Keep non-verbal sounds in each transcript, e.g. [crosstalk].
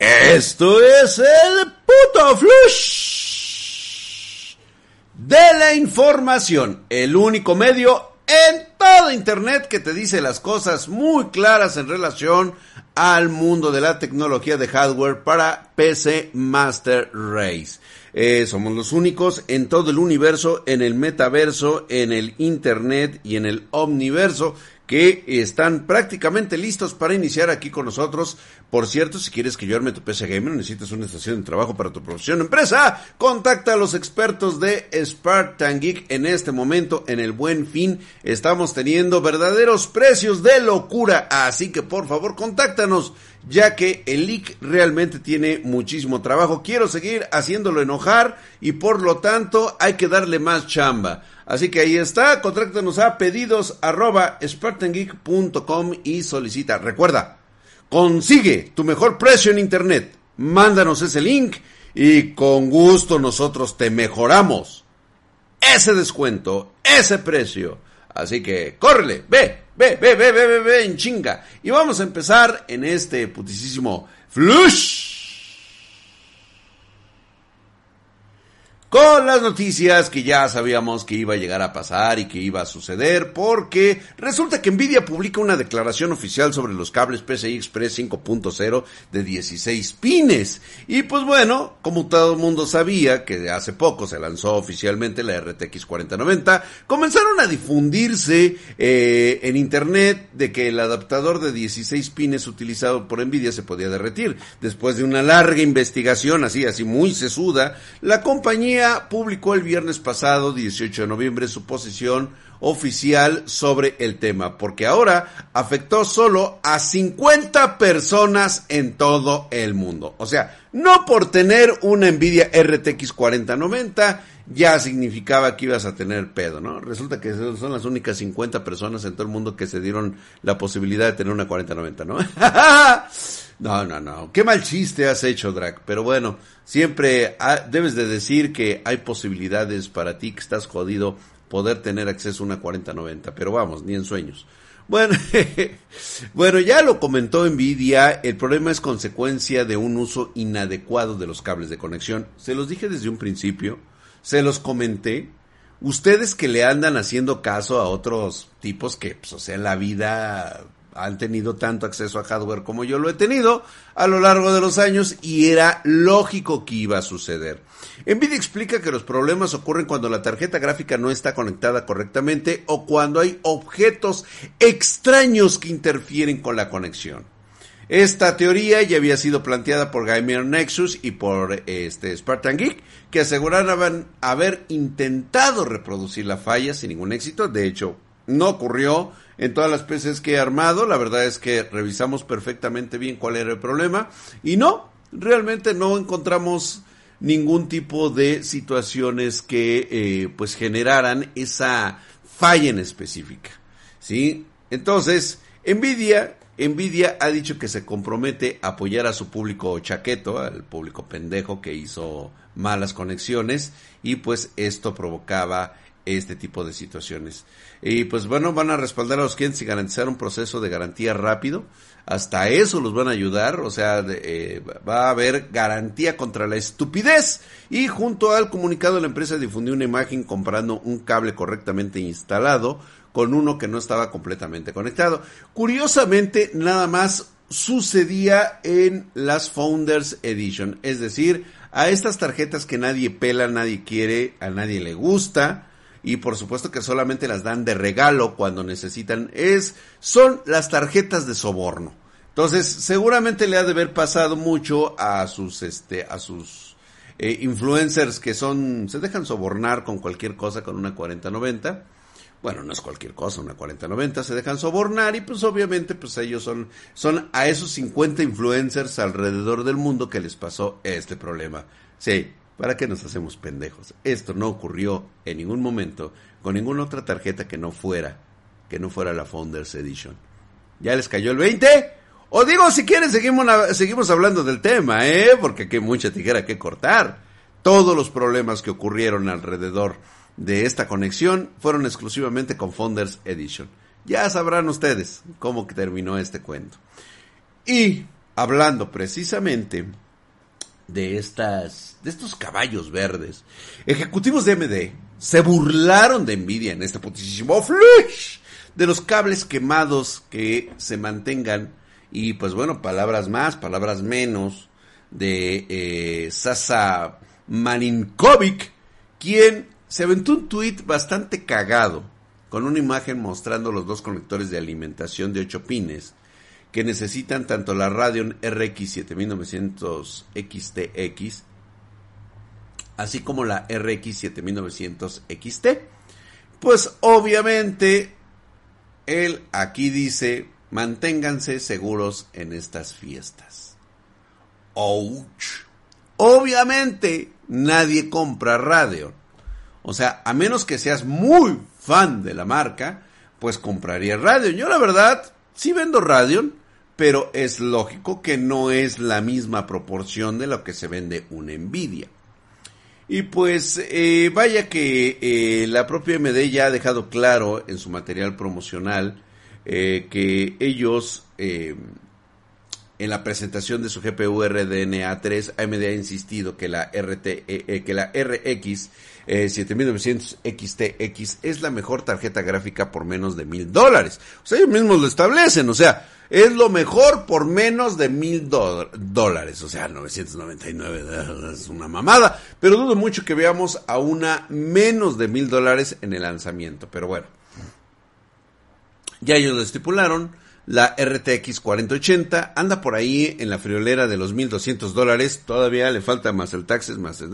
Esto es el puto flush de la información, el único medio en todo Internet que te dice las cosas muy claras en relación al mundo de la tecnología de hardware para PC Master Race. Eh, somos los únicos en todo el universo, en el metaverso, en el Internet y en el omniverso que están prácticamente listos para iniciar aquí con nosotros. Por cierto, si quieres que yo arme tu PC Gamer, necesitas una estación de trabajo para tu profesión o empresa, contacta a los expertos de Spartan Geek en este momento, en el buen fin. Estamos teniendo verdaderos precios de locura, así que por favor contáctanos, ya que el leak realmente tiene muchísimo trabajo. Quiero seguir haciéndolo enojar y por lo tanto hay que darle más chamba. Así que ahí está, contráctanos a pedidos arroba y solicita. Recuerda, consigue tu mejor precio en internet. Mándanos ese link y con gusto nosotros te mejoramos ese descuento, ese precio. Así que córrele, ve, ve, ve, ve, ve, ve, ve en chinga. Y vamos a empezar en este putisísimo flush. Con las noticias que ya sabíamos que iba a llegar a pasar y que iba a suceder, porque resulta que Nvidia publica una declaración oficial sobre los cables PCI Express 5.0 de 16 pines. Y pues bueno, como todo el mundo sabía que hace poco se lanzó oficialmente la RTX 4090, comenzaron a difundirse eh, en internet de que el adaptador de 16 pines utilizado por Nvidia se podía derretir. Después de una larga investigación, así, así muy sesuda, la compañía publicó el viernes pasado, 18 de noviembre, su posición oficial sobre el tema, porque ahora afectó solo a 50 personas en todo el mundo. O sea, no por tener una Nvidia RTX 4090 ya significaba que ibas a tener pedo, ¿no? Resulta que son las únicas 50 personas en todo el mundo que se dieron la posibilidad de tener una 4090, ¿no? [laughs] no, no, no. Qué mal chiste has hecho, Drac. Pero bueno, siempre debes de decir que hay posibilidades para ti que estás jodido poder tener acceso a una 4090. Pero vamos, ni en sueños. Bueno, [laughs] bueno, ya lo comentó Nvidia, el problema es consecuencia de un uso inadecuado de los cables de conexión. Se los dije desde un principio se los comenté. Ustedes que le andan haciendo caso a otros tipos que, pues, o sea, en la vida han tenido tanto acceso a hardware como yo lo he tenido a lo largo de los años y era lógico que iba a suceder. Nvidia explica que los problemas ocurren cuando la tarjeta gráfica no está conectada correctamente o cuando hay objetos extraños que interfieren con la conexión. Esta teoría ya había sido planteada por Gamer Nexus y por este Spartan Geek, que aseguraban haber intentado reproducir la falla sin ningún éxito. De hecho, no ocurrió en todas las PCs que he armado. La verdad es que revisamos perfectamente bien cuál era el problema. Y no, realmente no encontramos ningún tipo de situaciones que eh, pues generaran esa falla en específica. ¿Sí? Entonces, Nvidia Nvidia ha dicho que se compromete a apoyar a su público chaqueto, al público pendejo que hizo malas conexiones y pues esto provocaba este tipo de situaciones. Y pues bueno, van a respaldar a los clientes y garantizar un proceso de garantía rápido. Hasta eso los van a ayudar, o sea, eh, va a haber garantía contra la estupidez. Y junto al comunicado la empresa difundió una imagen comprando un cable correctamente instalado con uno que no estaba completamente conectado. Curiosamente, nada más sucedía en las Founders Edition, es decir, a estas tarjetas que nadie pela, nadie quiere, a nadie le gusta y por supuesto que solamente las dan de regalo cuando necesitan es son las tarjetas de soborno. Entonces, seguramente le ha de haber pasado mucho a sus este a sus eh, influencers que son se dejan sobornar con cualquier cosa con una 4090 bueno, no es cualquier cosa, una 4090, se dejan sobornar y pues obviamente pues ellos son, son a esos 50 influencers alrededor del mundo que les pasó este problema. Sí, ¿para qué nos hacemos pendejos? Esto no ocurrió en ningún momento con ninguna otra tarjeta que no fuera, que no fuera la Founders Edition. ¿Ya les cayó el 20? O digo, si quieren, seguimos, seguimos hablando del tema, ¿eh? Porque hay mucha tijera que cortar. Todos los problemas que ocurrieron alrededor de esta conexión fueron exclusivamente con Founders Edition. Ya sabrán ustedes cómo terminó este cuento. Y hablando precisamente de estas de estos caballos verdes, ejecutivos de MD se burlaron de Nvidia en este putísimo flash de los cables quemados que se mantengan y pues bueno, palabras más, palabras menos de eh, Sasa Maninkovic, quien se aventó un tuit bastante cagado con una imagen mostrando los dos conectores de alimentación de 8 pines que necesitan tanto la Radeon RX 7900 XTX así como la RX 7900 XT. Pues obviamente él aquí dice Manténganse seguros en estas fiestas. Ouch. Obviamente nadie compra radio. O sea, a menos que seas muy fan de la marca, pues compraría radio. Yo la verdad, sí vendo radio, pero es lógico que no es la misma proporción de lo que se vende una Nvidia. Y pues eh, vaya que eh, la propia MD ya ha dejado claro en su material promocional eh, que ellos en la presentación de su GPU RDNA3 AMD ha insistido que la RT eh, que la RX 7900 XTX es la mejor tarjeta gráfica por menos de mil dólares. O sea, ellos mismos lo establecen, o sea, es lo mejor por menos de mil dólares. O sea, 999 [laughs] es una mamada. Pero dudo mucho que veamos a una menos de mil dólares en el lanzamiento. Pero bueno. Ya ellos lo estipularon. La RTX 4080 anda por ahí en la friolera de los 1200 dólares. Todavía le falta más el taxes, más el...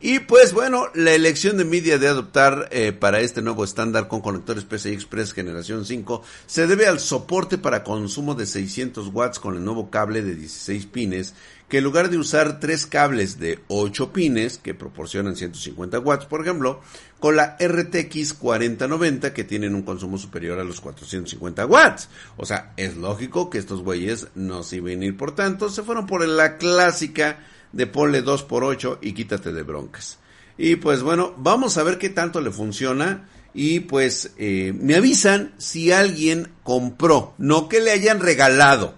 y pues bueno, la elección de Nvidia de adoptar eh, para este nuevo estándar con conectores PCI Express generación 5 se debe al soporte para consumo de 600 watts con el nuevo cable de 16 pines que en lugar de usar tres cables de 8 pines que proporcionan 150 watts, por ejemplo, con la RTX 4090 que tienen un consumo superior a los 450 watts. O sea, es lógico que estos güeyes no se iban a ir por tanto, se fueron por la clásica de ponle 2 por 8 y quítate de broncas. Y pues bueno, vamos a ver qué tanto le funciona. Y pues eh, me avisan si alguien compró, no que le hayan regalado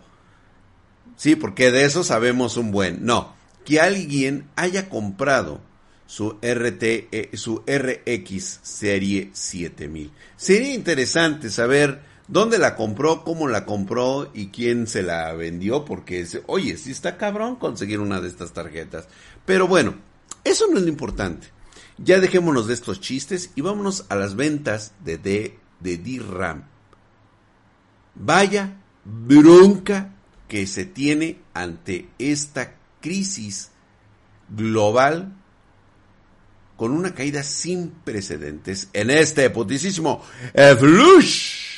Sí, porque de eso sabemos un buen. No, que alguien haya comprado su RT, eh, su RX serie 7000. Sería interesante saber dónde la compró, cómo la compró y quién se la vendió, porque, oye, sí está cabrón conseguir una de estas tarjetas. Pero bueno, eso no es lo importante. Ya dejémonos de estos chistes y vámonos a las ventas de, de, de. Vaya bronca que se tiene ante esta crisis global con una caída sin precedentes en este putísimo flush.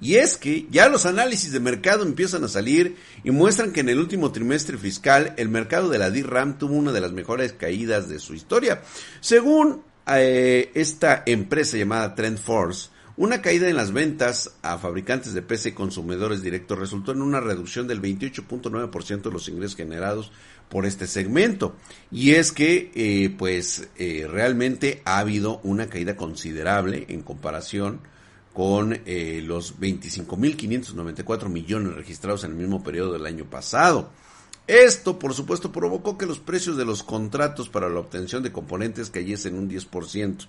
Y es que ya los análisis de mercado empiezan a salir y muestran que en el último trimestre fiscal el mercado de la DRAM tuvo una de las mejores caídas de su historia. Según eh, esta empresa llamada TrendForce, una caída en las ventas a fabricantes de PC y consumidores directos resultó en una reducción del 28.9% de los ingresos generados por este segmento. Y es que, eh, pues, eh, realmente ha habido una caída considerable en comparación con eh, los 25.594 millones registrados en el mismo periodo del año pasado. Esto, por supuesto, provocó que los precios de los contratos para la obtención de componentes cayesen un 10%.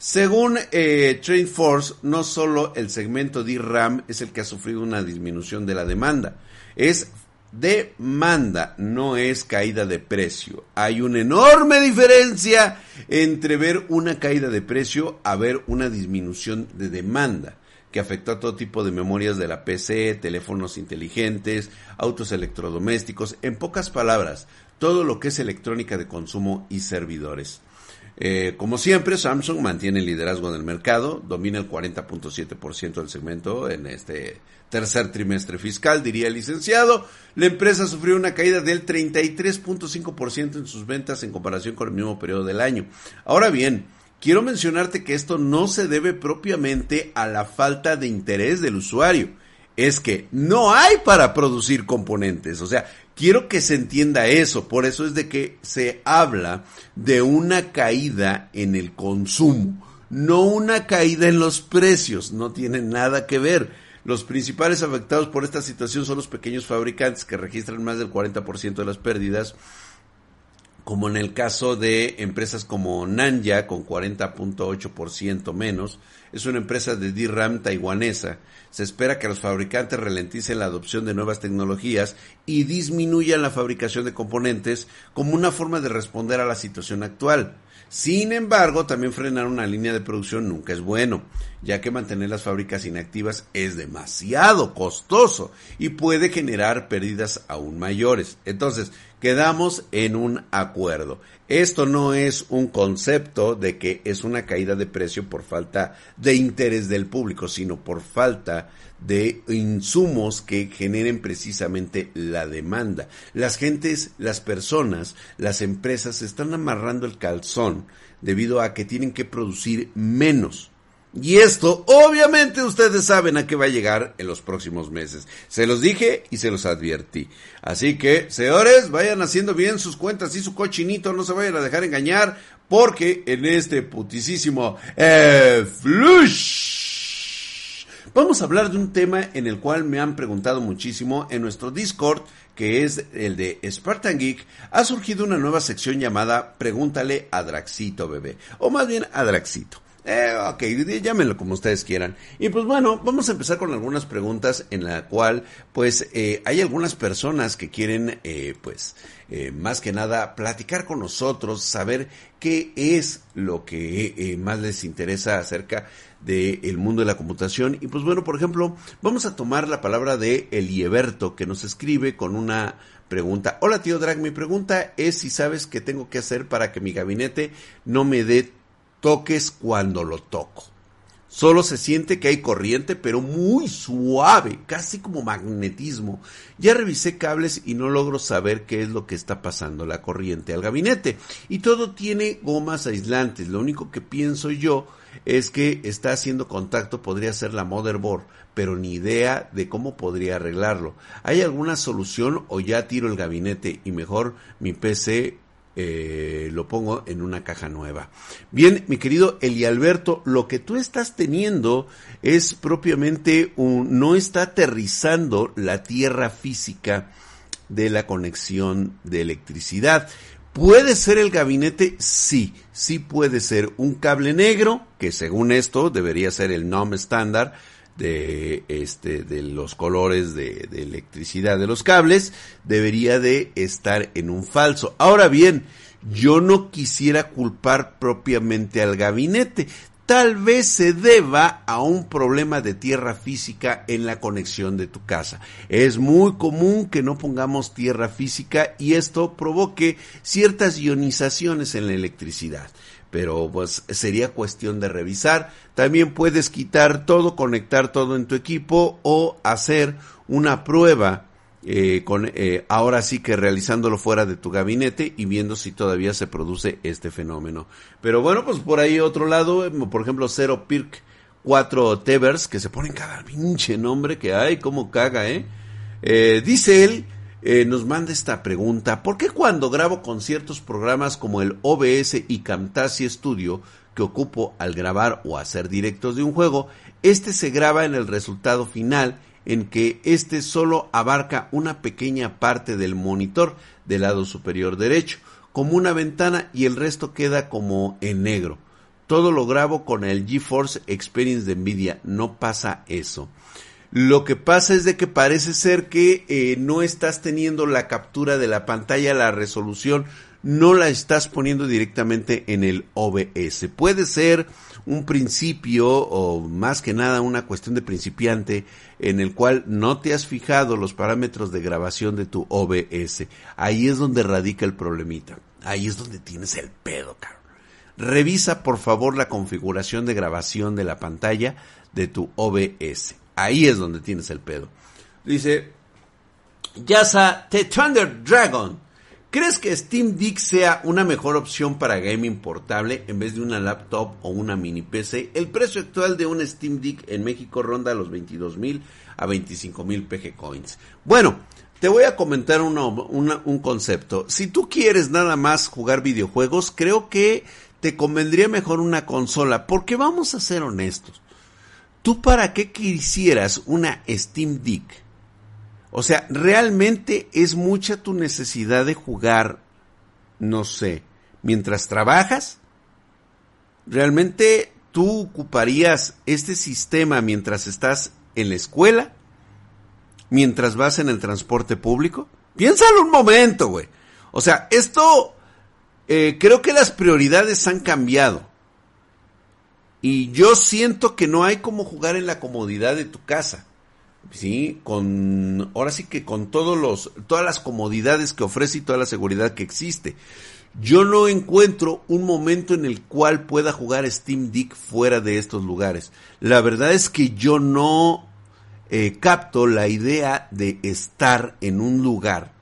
Según eh, TradeForce, no solo el segmento DRAM es el que ha sufrido una disminución de la demanda, es demanda, no es caída de precio. Hay una enorme diferencia entre ver una caída de precio a ver una disminución de demanda que afectó a todo tipo de memorias de la PC, teléfonos inteligentes, autos electrodomésticos, en pocas palabras, todo lo que es electrónica de consumo y servidores. Eh, como siempre, Samsung mantiene el liderazgo del mercado, domina el 40.7% del segmento en este tercer trimestre fiscal, diría el licenciado. La empresa sufrió una caída del 33.5% en sus ventas en comparación con el mismo periodo del año. Ahora bien, quiero mencionarte que esto no se debe propiamente a la falta de interés del usuario. Es que no hay para producir componentes. O sea, quiero que se entienda eso. Por eso es de que se habla de una caída en el consumo, no una caída en los precios. No tiene nada que ver. Los principales afectados por esta situación son los pequeños fabricantes que registran más del 40% de las pérdidas como en el caso de empresas como Nanya con 40.8% menos, es una empresa de DRAM taiwanesa. Se espera que los fabricantes ralenticen la adopción de nuevas tecnologías y disminuyan la fabricación de componentes como una forma de responder a la situación actual. Sin embargo, también frenar una línea de producción nunca es bueno, ya que mantener las fábricas inactivas es demasiado costoso y puede generar pérdidas aún mayores. Entonces, quedamos en un acuerdo. Esto no es un concepto de que es una caída de precio por falta de interés del público, sino por falta de insumos que generen precisamente la demanda. Las gentes, las personas, las empresas están amarrando el calzón debido a que tienen que producir menos y esto, obviamente, ustedes saben a qué va a llegar en los próximos meses. Se los dije y se los advertí. Así que, señores, vayan haciendo bien sus cuentas y su cochinito, no se vayan a dejar engañar, porque en este putisísimo eh, flush vamos a hablar de un tema en el cual me han preguntado muchísimo en nuestro Discord, que es el de Spartan Geek, ha surgido una nueva sección llamada Pregúntale a Draxito, bebé. O más bien a Draxito. Eh, ok, llámenlo como ustedes quieran. Y pues bueno, vamos a empezar con algunas preguntas en la cual pues eh, hay algunas personas que quieren eh, pues eh, más que nada platicar con nosotros, saber qué es lo que eh, más les interesa acerca del mundo de la computación. Y pues bueno, por ejemplo, vamos a tomar la palabra de Elieberto que nos escribe con una pregunta. Hola tío Drag, mi pregunta es si sabes qué tengo que hacer para que mi gabinete no me dé toques cuando lo toco. Solo se siente que hay corriente, pero muy suave, casi como magnetismo. Ya revisé cables y no logro saber qué es lo que está pasando la corriente al gabinete. Y todo tiene gomas aislantes. Lo único que pienso yo es que está haciendo contacto, podría ser la motherboard, pero ni idea de cómo podría arreglarlo. ¿Hay alguna solución o ya tiro el gabinete y mejor mi PC eh, lo pongo en una caja nueva. Bien, mi querido Eli Alberto, lo que tú estás teniendo es propiamente un, no está aterrizando la tierra física de la conexión de electricidad. ¿Puede ser el gabinete? Sí, sí puede ser un cable negro, que según esto debería ser el NOM estándar, de este de los colores de, de, electricidad de los cables debería de estar en un falso. Ahora bien, yo no quisiera culpar propiamente al gabinete. Tal vez se deba a un problema de tierra física en la conexión de tu casa. Es muy común que no pongamos tierra física y esto provoque ciertas ionizaciones en la electricidad pero pues sería cuestión de revisar. También puedes quitar todo, conectar todo en tu equipo o hacer una prueba eh, con eh, ahora sí que realizándolo fuera de tu gabinete y viendo si todavía se produce este fenómeno. Pero bueno, pues por ahí otro lado, eh, por ejemplo, Zero Pirk 4 Tevers, que se ponen cada pinche nombre que hay, como caga, ¿eh? eh dice él eh, nos manda esta pregunta. ¿Por qué cuando grabo con ciertos programas como el OBS y Camtasia Studio, que ocupo al grabar o hacer directos de un juego, este se graba en el resultado final en que este solo abarca una pequeña parte del monitor del lado superior derecho, como una ventana y el resto queda como en negro? Todo lo grabo con el GeForce Experience de Nvidia, no pasa eso. Lo que pasa es de que parece ser que eh, no estás teniendo la captura de la pantalla, la resolución, no la estás poniendo directamente en el OBS. Puede ser un principio o más que nada una cuestión de principiante en el cual no te has fijado los parámetros de grabación de tu OBS. Ahí es donde radica el problemita. Ahí es donde tienes el pedo, caro revisa por favor la configuración de grabación de la pantalla de tu OBS. Ahí es donde tienes el pedo. Dice, Yasa The Thunder Dragon. ¿Crees que Steam Deck sea una mejor opción para gaming portable en vez de una laptop o una mini PC? El precio actual de un Steam Deck en México ronda los 22 mil a 25 mil PG Coins. Bueno, te voy a comentar un concepto. Si tú quieres nada más jugar videojuegos, creo que te convendría mejor una consola, porque vamos a ser honestos. ¿Tú para qué quisieras una Steam Deck? O sea, realmente es mucha tu necesidad de jugar, no sé, mientras trabajas. ¿Realmente tú ocuparías este sistema mientras estás en la escuela? ¿Mientras vas en el transporte público? Piénsalo un momento, güey. O sea, esto eh, creo que las prioridades han cambiado. Y yo siento que no hay como jugar en la comodidad de tu casa. Sí, con ahora sí que con todos los todas las comodidades que ofrece y toda la seguridad que existe. Yo no encuentro un momento en el cual pueda jugar Steam Deck fuera de estos lugares. La verdad es que yo no eh, capto la idea de estar en un lugar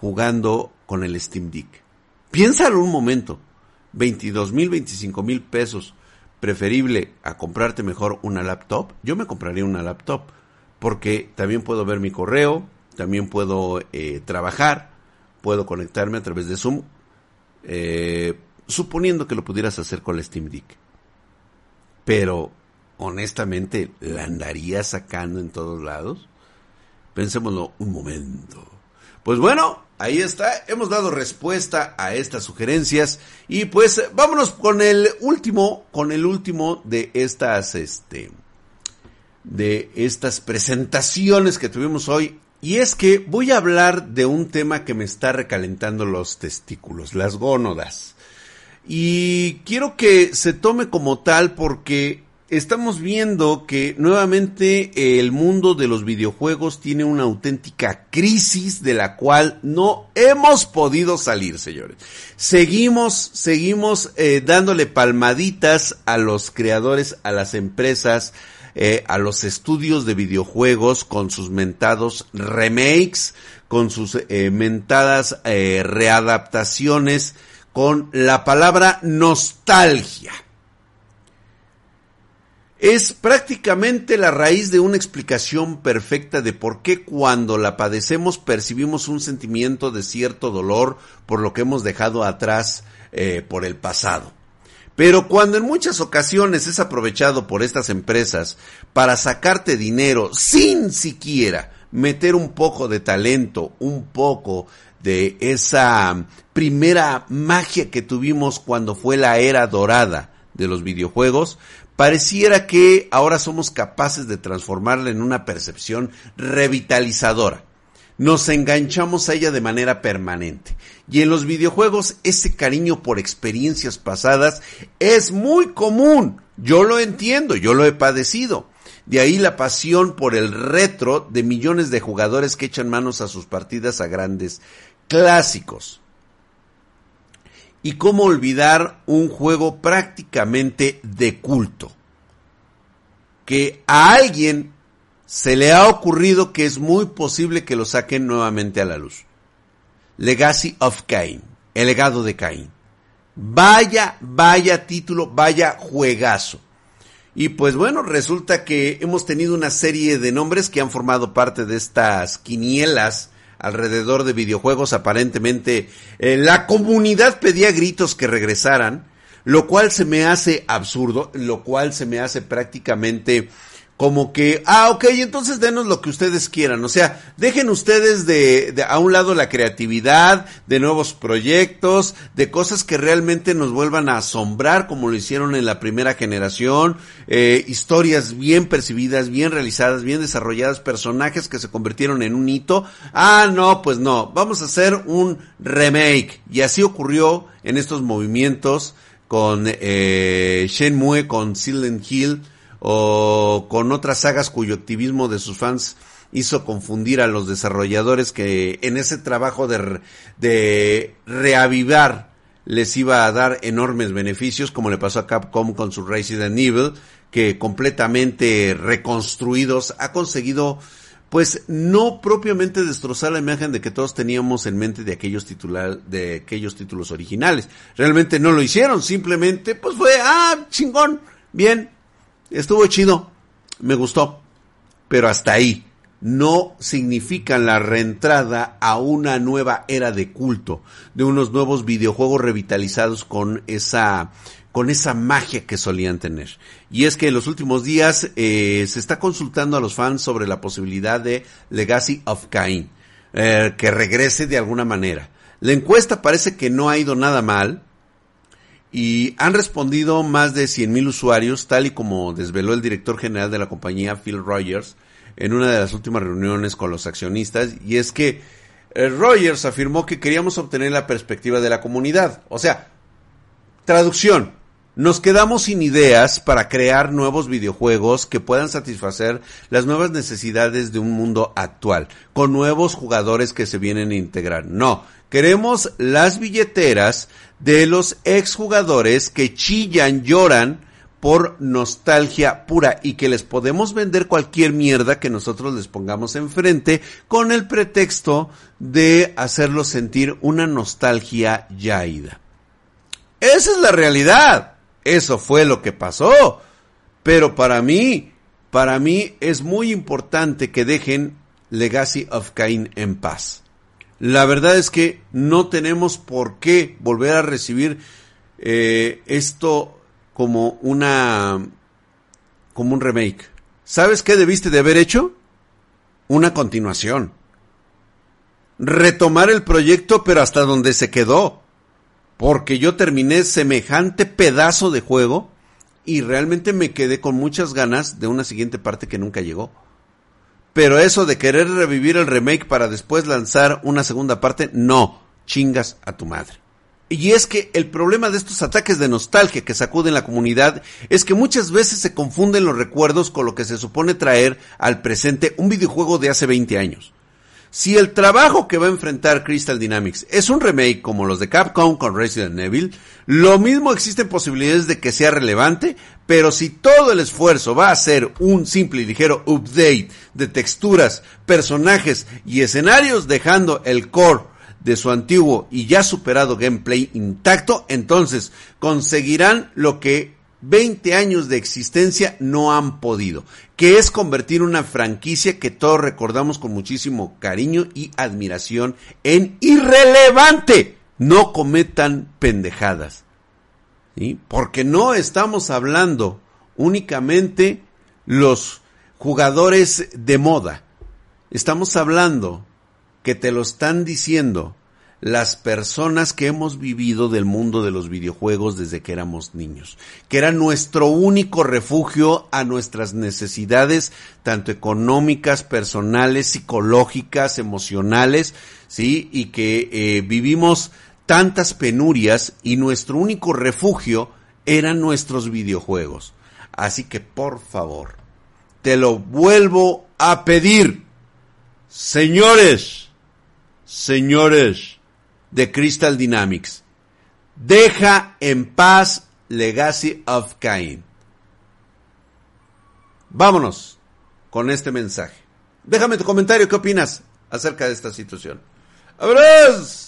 jugando con el Steam Deck. Piénsalo un momento. 22 mil, 25 mil pesos. Preferible a comprarte mejor una laptop. Yo me compraría una laptop porque también puedo ver mi correo, también puedo eh, trabajar, puedo conectarme a través de Zoom, eh, suponiendo que lo pudieras hacer con la Steam Deck. Pero, honestamente, ¿la andaría sacando en todos lados? Pensémoslo un momento. Pues bueno, ahí está, hemos dado respuesta a estas sugerencias y pues vámonos con el último, con el último de estas, este, de estas presentaciones que tuvimos hoy. Y es que voy a hablar de un tema que me está recalentando los testículos, las gónodas. Y quiero que se tome como tal porque estamos viendo que nuevamente el mundo de los videojuegos tiene una auténtica crisis de la cual no hemos podido salir, señores. Seguimos, seguimos eh, dándole palmaditas a los creadores, a las empresas, eh, a los estudios de videojuegos con sus mentados remakes, con sus eh, mentadas eh, readaptaciones, con la palabra nostalgia. Es prácticamente la raíz de una explicación perfecta de por qué cuando la padecemos percibimos un sentimiento de cierto dolor por lo que hemos dejado atrás por el pasado. Pero cuando en muchas ocasiones es aprovechado por estas empresas para sacarte dinero sin siquiera meter un poco de talento, un poco de esa primera magia que tuvimos cuando fue la era dorada de los videojuegos, pareciera que ahora somos capaces de transformarla en una percepción revitalizadora nos enganchamos a ella de manera permanente. Y en los videojuegos ese cariño por experiencias pasadas es muy común. Yo lo entiendo, yo lo he padecido. De ahí la pasión por el retro de millones de jugadores que echan manos a sus partidas a grandes clásicos. Y cómo olvidar un juego prácticamente de culto. Que a alguien se le ha ocurrido que es muy posible que lo saquen nuevamente a la luz. Legacy of Cain, el legado de Cain. Vaya, vaya título, vaya juegazo. Y pues bueno, resulta que hemos tenido una serie de nombres que han formado parte de estas quinielas alrededor de videojuegos. Aparentemente eh, la comunidad pedía gritos que regresaran, lo cual se me hace absurdo, lo cual se me hace prácticamente como que, ah, ok, entonces denos lo que ustedes quieran. O sea, dejen ustedes de, de, a un lado la creatividad, de nuevos proyectos, de cosas que realmente nos vuelvan a asombrar, como lo hicieron en la primera generación, eh, historias bien percibidas, bien realizadas, bien desarrolladas, personajes que se convirtieron en un hito. Ah, no, pues no, vamos a hacer un remake. Y así ocurrió en estos movimientos con eh, Shenmue, con Silent Hill, o con otras sagas cuyo activismo de sus fans hizo confundir a los desarrolladores que en ese trabajo de, reavivar les iba a dar enormes beneficios, como le pasó a Capcom con su Resident Evil, que completamente reconstruidos ha conseguido pues no propiamente destrozar la imagen de que todos teníamos en mente de aquellos de aquellos títulos originales. Realmente no lo hicieron, simplemente pues fue, ah, chingón, bien, estuvo chido, me gustó, pero hasta ahí. No significan la reentrada a una nueva era de culto, de unos nuevos videojuegos revitalizados con esa con esa magia que solían tener. Y es que en los últimos días eh, se está consultando a los fans sobre la posibilidad de Legacy of Cain, eh, que regrese de alguna manera. La encuesta parece que no ha ido nada mal y han respondido más de 100.000 usuarios, tal y como desveló el director general de la compañía, Phil Rogers, en una de las últimas reuniones con los accionistas, y es que eh, Rogers afirmó que queríamos obtener la perspectiva de la comunidad. O sea, traducción, nos quedamos sin ideas para crear nuevos videojuegos que puedan satisfacer las nuevas necesidades de un mundo actual, con nuevos jugadores que se vienen a integrar. No, queremos las billeteras de los exjugadores que chillan, lloran por nostalgia pura y que les podemos vender cualquier mierda que nosotros les pongamos enfrente con el pretexto de hacerlos sentir una nostalgia ya ida. Esa es la realidad. Eso fue lo que pasó. Pero para mí, para mí es muy importante que dejen Legacy of Cain en paz. La verdad es que no tenemos por qué volver a recibir eh, esto como una como un remake. ¿Sabes qué debiste de haber hecho? Una continuación. Retomar el proyecto pero hasta donde se quedó porque yo terminé semejante pedazo de juego y realmente me quedé con muchas ganas de una siguiente parte que nunca llegó. Pero eso de querer revivir el remake para después lanzar una segunda parte, no, chingas a tu madre. Y es que el problema de estos ataques de nostalgia que sacuden la comunidad es que muchas veces se confunden los recuerdos con lo que se supone traer al presente un videojuego de hace 20 años. Si el trabajo que va a enfrentar Crystal Dynamics es un remake como los de Capcom con Resident Evil, lo mismo existen posibilidades de que sea relevante, pero si todo el esfuerzo va a ser un simple y ligero update de texturas, personajes y escenarios dejando el core de su antiguo y ya superado gameplay intacto, entonces conseguirán lo que 20 años de existencia no han podido, que es convertir una franquicia que todos recordamos con muchísimo cariño y admiración en irrelevante. No cometan pendejadas. ¿sí? Porque no estamos hablando únicamente los jugadores de moda. Estamos hablando que te lo están diciendo las personas que hemos vivido del mundo de los videojuegos desde que éramos niños, que era nuestro único refugio a nuestras necesidades, tanto económicas, personales, psicológicas, emocionales, sí, y que eh, vivimos tantas penurias y nuestro único refugio eran nuestros videojuegos. Así que por favor, te lo vuelvo a pedir, señores, señores, de Crystal Dynamics. Deja en paz Legacy of Cain. Vámonos con este mensaje. Déjame tu comentario, ¿qué opinas acerca de esta situación? ¡Abrazos!